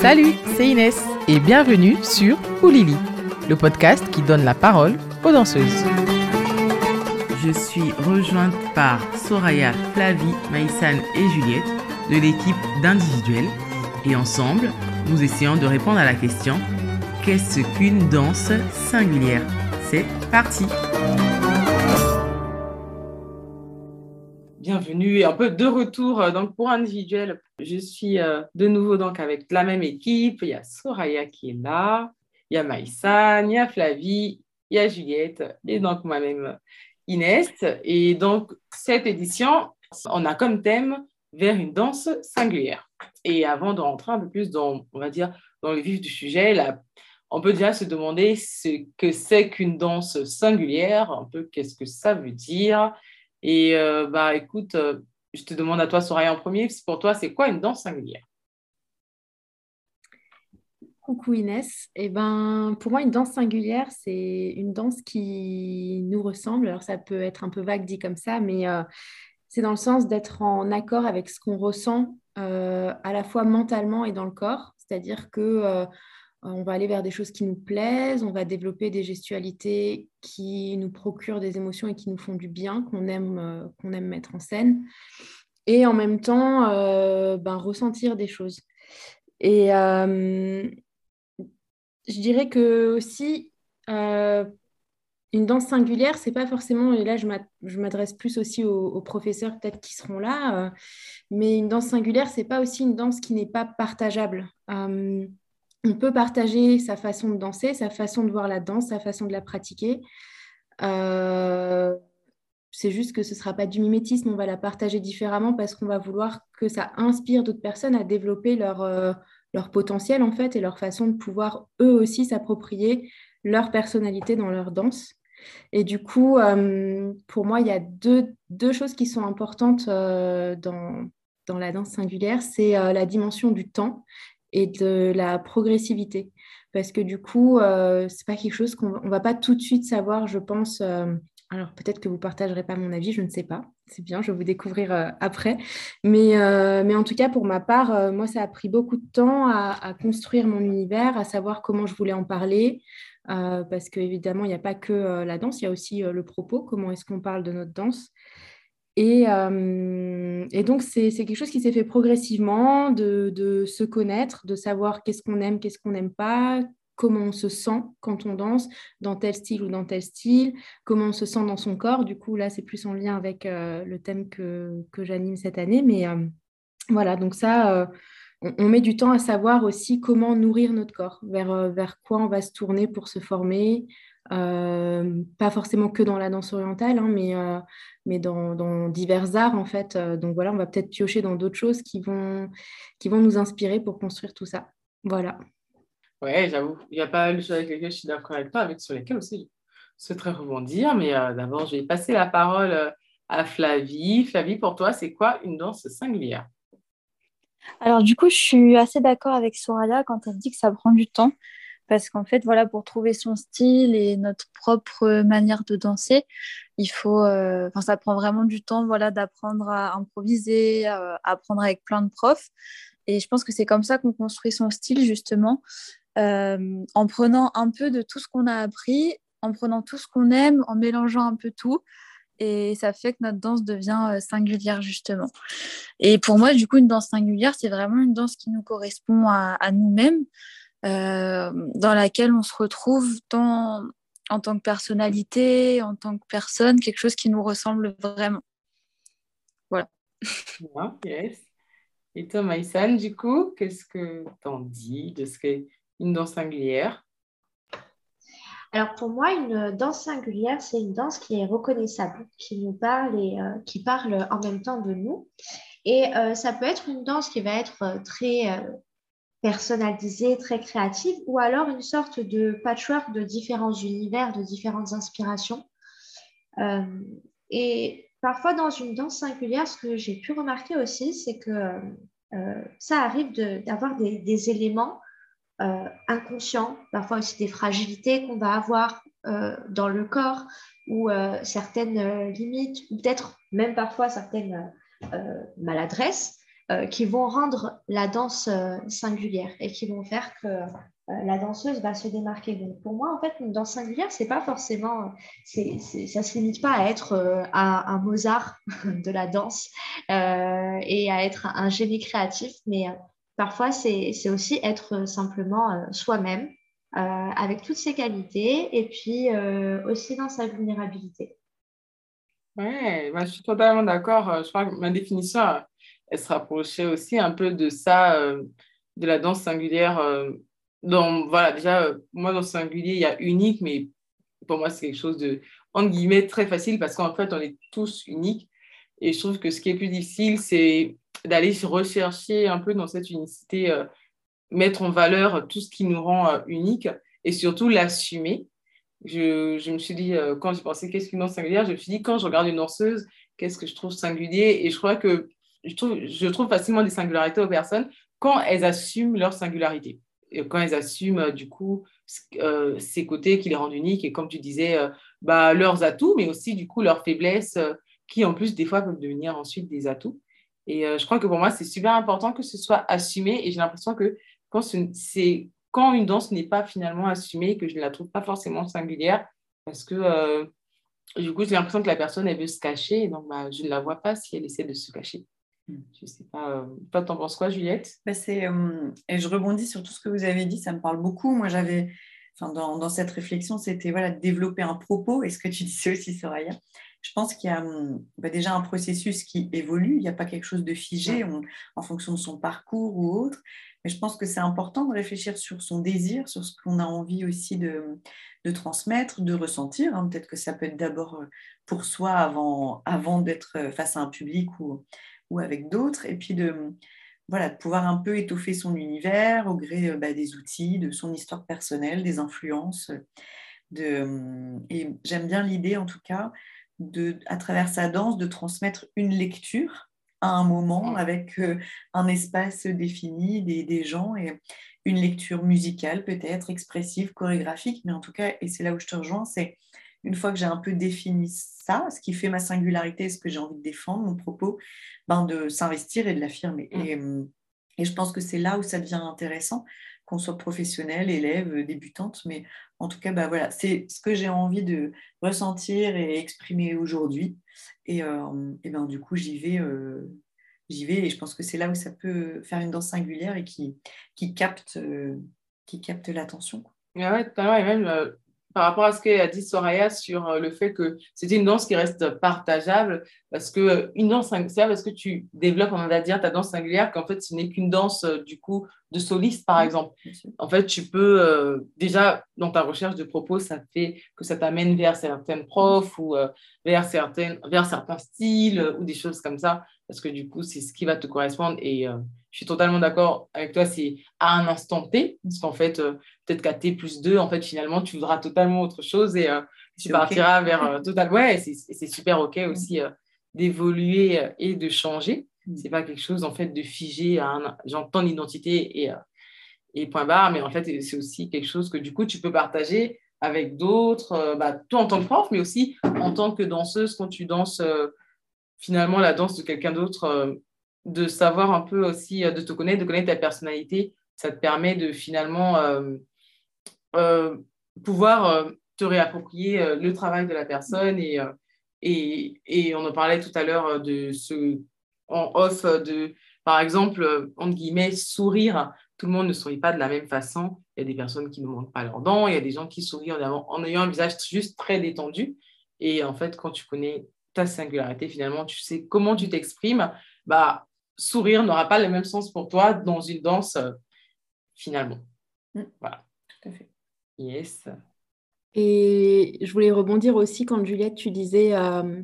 Salut, c'est Inès. Et bienvenue sur Oulili, le podcast qui donne la parole aux danseuses. Je suis rejointe par Soraya, Flavie, Maïsane et Juliette de l'équipe d'individuels et ensemble, nous essayons de répondre à la question Qu'est-ce qu'une danse singulière? C'est parti Bienvenue et un peu de retour euh, donc pour individuel. Je suis euh, de nouveau donc avec la même équipe. Il y a Soraya qui est là, il y a Maïsan, il y a Flavie, il y a Juliette et donc moi-même Inès. Et donc cette édition, on a comme thème vers une danse singulière. Et avant de rentrer un peu plus dans, on va dire, dans le vif du sujet, on peut déjà se demander ce que c'est qu'une danse singulière, un peu qu'est-ce que ça veut dire. Et euh, bah écoute, euh, je te demande à toi, Soraya, en premier, pour toi, c'est quoi une danse singulière? Coucou Inès. Eh ben, pour moi, une danse singulière, c'est une danse qui nous ressemble. Alors, ça peut être un peu vague dit comme ça, mais euh, c'est dans le sens d'être en accord avec ce qu'on ressent à la fois mentalement et dans le corps. C'est-à-dire que on va aller vers des choses qui nous plaisent, on va développer des gestualités qui nous procurent des émotions et qui nous font du bien, qu'on aime, euh, aime mettre en scène. Et en même temps, euh, ben, ressentir des choses. Et je dirais que aussi, une danse singulière, c'est pas forcément, et là je m'adresse plus aussi aux, professeurs peut-être qui seront là, mais une danse singulière, c'est pas aussi une danse qui n'est pas partageable on peut partager sa façon de danser, sa façon de voir la danse, sa façon de la pratiquer. Euh, c'est juste que ce ne sera pas du mimétisme, on va la partager différemment parce qu'on va vouloir que ça inspire d'autres personnes à développer leur, euh, leur potentiel en fait et leur façon de pouvoir eux aussi s'approprier leur personnalité dans leur danse. Et du coup, euh, pour moi, il y a deux, deux choses qui sont importantes dans, dans la danse singulière. C'est la dimension du temps et de la progressivité. Parce que du coup, euh, c'est pas quelque chose qu'on ne va pas tout de suite savoir, je pense. Euh, alors peut-être que vous partagerez pas mon avis, je ne sais pas. C'est bien, je vais vous découvrir euh, après. Mais, mais en tout cas, pour ma part, moi, ça a pris beaucoup de temps à, à, construire mon univers, à savoir comment je voulais en parler. parce qu'évidemment, il n'y a pas que la danse, il y a aussi le propos, comment est-ce qu'on parle de notre danse. Euh, et, donc, c'est quelque chose qui s'est fait progressivement, de, se connaître, de savoir qu'est-ce qu'on aime, qu'est-ce qu'on n'aime pas, comment on se sent quand on danse, dans tel style ou dans tel style, comment on se sent dans son corps. Du coup, là, c'est plus en lien avec euh, le thème que, j'anime cette année. Mais euh, voilà, donc ça, on, met du temps à savoir aussi comment nourrir notre corps, vers, vers quoi on va se tourner pour se former, euh, pas forcément que dans la danse orientale, hein, mais, euh, mais dans, divers arts en fait. Euh, donc voilà, on va peut-être piocher dans d'autres choses qui vont, qui vont nous inspirer pour construire tout ça. Voilà. Ouais, j'avoue, il y a pas mal de choses avec lesquelles je suis d'accord avec toi, avec sur lesquelles aussi je souhaiterais rebondir. Mais d'abord, je vais passer la parole à Flavie. Flavie, pour toi, c'est quoi une danse singulière? Alors du coup, je suis assez d'accord avec Soraya quand elle dit que ça prend du temps parce qu'en fait, voilà, pour trouver son style et notre propre manière de danser, il faut, euh, ça prend vraiment du temps, voilà, d'apprendre à improviser, à apprendre avec plein de profs. Et je pense que c'est comme ça qu'on construit son style, justement, euh, en prenant un peu de tout ce qu'on a appris, en prenant tout ce qu'on aime, en mélangeant un peu tout. Et ça fait que notre danse devient euh, singulière, justement. Et pour moi, du coup, une danse singulière, c'est vraiment une danse qui nous correspond à, nous-mêmes. Euh, dans laquelle on se retrouve tant en tant que personnalité, en tant que personne, quelque chose qui nous ressemble vraiment. Voilà. yes. Et toi, Maïsan, du coup, qu'est-ce que tu en dis de ce qu'est une danse singulière? Alors pour moi, une danse singulière, c'est une danse qui est reconnaissable, qui nous parle et euh, qui parle en même temps de nous. Et euh, ça peut être une danse qui va être très personnalisée, très créative, ou alors une sorte de patchwork de différents univers, de différentes inspirations. Euh, et parfois, dans une danse singulière, ce que j'ai pu remarquer aussi, c'est que euh, ça arrive d'avoir des, éléments euh, inconscients, parfois aussi des fragilités qu'on va avoir dans le corps, ou certaines limites, ou peut-être même parfois certaines maladresses qui vont rendre la danse singulière et qui vont faire que la danseuse va se démarquer. Donc pour moi, en fait, une danse singulière, c'est pas forcément, c'est, ça se limite pas à être un, Mozart de la danse et à être un génie créatif, mais parfois c'est aussi être simplement soi-même avec toutes ses qualités et puis aussi dans sa vulnérabilité. Oui, je suis totalement d'accord. Euh, je crois que ma définition, euh, elle se rapprochait aussi un peu de ça, euh, de la danse singulière. Donc, voilà, déjà, moi, dans singulier, il y a unique, mais pour moi, c'est quelque chose de, entre guillemets, très facile parce qu'en fait, on est tous uniques. Et je trouve que ce qui est plus difficile, c'est d'aller rechercher un peu dans cette unicité, mettre en valeur tout ce qui nous rend unique et surtout l'assumer je, me suis dit, euh, quand j'ai pensé qu'est-ce qu'une danse singulière, je me suis dit, quand je regarde une danseuse, qu'est-ce que je trouve singulier? Et je crois que je trouve, je trouve facilement des singularités aux personnes quand elles assument leur singularité. Et quand elles assument, euh, du coup, euh, ces côtés qui les rendent uniques et comme tu disais, bah, leurs atouts, mais aussi, du coup, leurs faiblesses qui, en plus, des fois, peuvent devenir ensuite des atouts. Et je crois que pour moi, c'est super important que ce soit assumé et j'ai l'impression que quand c'est quand une danse n'est pas finalement assumée, que je ne la trouve pas forcément singulière, parce que euh, du coup, j'ai l'impression que la personne, elle veut se cacher, et donc bah, je ne la vois pas si elle essaie de se cacher. Hmm. Je ne sais pas, euh, toi, t'en penses quoi, Juliette? Bah, euh, Et je rebondis sur tout ce que vous avez dit, ça me parle beaucoup. Moi, j'avais, dans, dans, cette réflexion, c'était voilà, de développer un propos, et ce que tu disais aussi, Soraya. Je pense qu'il y a bah, déjà un processus qui évolue, il n'y a pas quelque chose de figé en fonction de son parcours ou autre. Mais je pense que c'est important de réfléchir sur son désir, sur ce qu'on a envie aussi de, transmettre, de ressentir. Hein. Peut-être que ça peut être d'abord euh, pour soi avant, avant d'être euh, face à un public ou, ou avec d'autres. Et puis de, voilà, de pouvoir un peu étoffer son univers au gré euh, bah, des outils, de son histoire personnelle, des influences. De, et j'aime bien l'idée, en tout cas, de, à travers sa danse, de transmettre une lecture à un moment avec euh, un espace défini, des, gens et une lecture musicale peut-être, expressive, chorégraphique, mais en tout cas, et c'est là où je te rejoins, c'est une fois que j'ai un peu défini ça, ce qui fait ma singularité, ce que j'ai envie de défendre, mon propos, ben de s'investir et de l'affirmer. Mm. Et, hum, et, je pense que c'est là où ça devient intéressant, qu'on soit professionnel, élève, débutante, mais en tout cas, bah, voilà, c'est ce que j'ai envie de ressentir et exprimer aujourd'hui. Et, euh, et ben, du coup, j'y vais, euh, j'y vais et je pense que c'est là où ça peut faire une danse singulière et qui, qui capte, euh, qui capte l'attention. Ah ouais, tout à même par rapport à ce qu'a dit Soraya sur euh, le fait que c'était une danse qui reste partageable, parce que euh, une danse singulière, parce que tu développes, on va dire, ta danse singulière, qu'en fait, ce n'est qu'une danse, euh, du coup, de soliste, par exemple? En fait, tu peux, déjà, dans ta recherche de propos, ça fait que ça t'amène vers certaines profs ou vers, certaines, vers certains styles ou des choses comme ça, parce que du coup, c'est ce qui va te correspondre. Et je suis totalement d'accord avec toi, c'est à un instant T, parce qu'en fait, euh, peut-être qu'à T plus 2, en fait, finalement, tu voudras totalement autre chose et euh, tu partiras vers euh, total. Ouais, c'est super OK aussi d'évoluer et de changer. Mm. C'est pas quelque chose, en fait, de figé à un, genre, ton identité et, et point barre, mais en fait, c'est aussi quelque chose que du coup, tu peux partager avec d'autres, bah, toi en tant que prof, mais aussi en tant que danseuse quand tu danses finalement la danse de quelqu'un d'autre de savoir un peu aussi, euh, de te connaître, de connaître ta personnalité, ça te permet de finalement euh, euh, pouvoir te réapproprier le travail de la personne. Et, et, et on en parlait tout à l'heure de ce, en off, de, par exemple, entre guillemets, sourire. Tout le monde ne sourit pas de la même façon. Il y a des personnes qui ne montrent pas leurs dents, il y a des gens qui sourient en, en ayant un visage juste très détendu. Et en fait, quand tu connais ta singularité, finalement, tu sais comment tu t'exprimes, bah, sourire n'aura pas le même sens pour toi dans une danse euh, finalement. Mm. Voilà. Tout à fait. Yes. Et je voulais rebondir aussi quand Juliette, tu disais euh,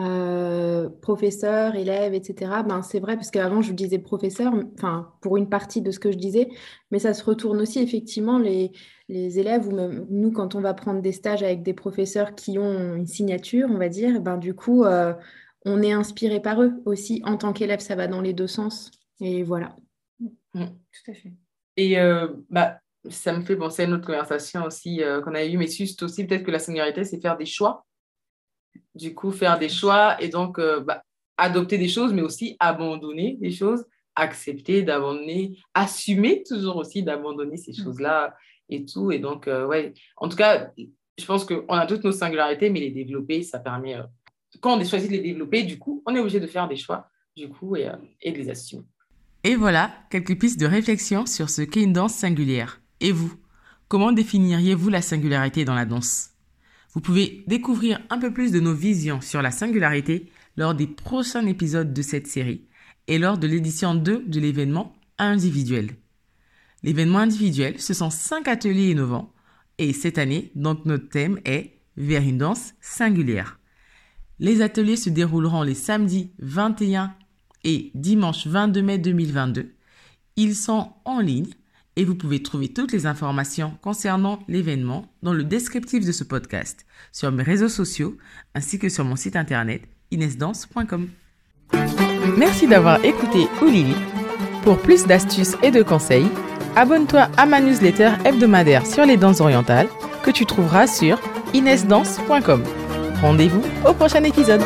euh, professeur, élève, etc. Ben, c'est vrai, parce qu'avant, je disais professeur, enfin, pour une partie de ce que je disais, mais ça se retourne aussi, effectivement, les, les élèves, ou même nous, quand on va prendre des stages avec des professeurs qui ont une signature, on va dire, ben, du coup, on est inspiré par eux aussi. En tant qu'élève, ça va dans les deux sens. Et voilà. Mm. tout à fait. Et euh, bah, ça me fait penser à une autre conversation aussi euh, qu'on a eue, mais juste aussi peut-être que la singularité, c'est faire des choix. Du coup, faire des choix et donc euh, bah, adopter des choses, mais aussi abandonner des choses, accepter d'abandonner, assumer toujours aussi d'abandonner ces mm. choses-là et tout. Et donc, euh, ouais, en tout cas, je pense qu'on a toutes nos singularités, mais les développer, ça permet. Quand on choisit de les développer, du coup, on est obligé de faire des choix, du coup, et, euh, et de les assumer. Et voilà quelques pistes de réflexion sur ce qu'est une danse singulière. Et vous, comment définiriez-vous la singularité dans la danse? Vous pouvez découvrir un peu plus de nos visions sur la singularité lors des prochains épisodes de cette série et lors de l'édition 2 de l'événement individuel. L'événement individuel, ce sont cinq ateliers innovants et cette année, donc notre thème est vers une danse singulière. Les ateliers se dérouleront les samedis 21 et dimanche 22 mai 2022. Ils sont en ligne et vous pouvez trouver toutes les informations concernant l'événement dans le descriptif de ce podcast, sur mes réseaux sociaux ainsi que sur mon site internet inesdance.com. Merci d'avoir écouté Oulili. Pour plus d'astuces et de conseils, abonne-toi à ma newsletter hebdomadaire sur les danses orientales que tu trouveras sur inesdance.com. Rendez-vous au prochain épisode.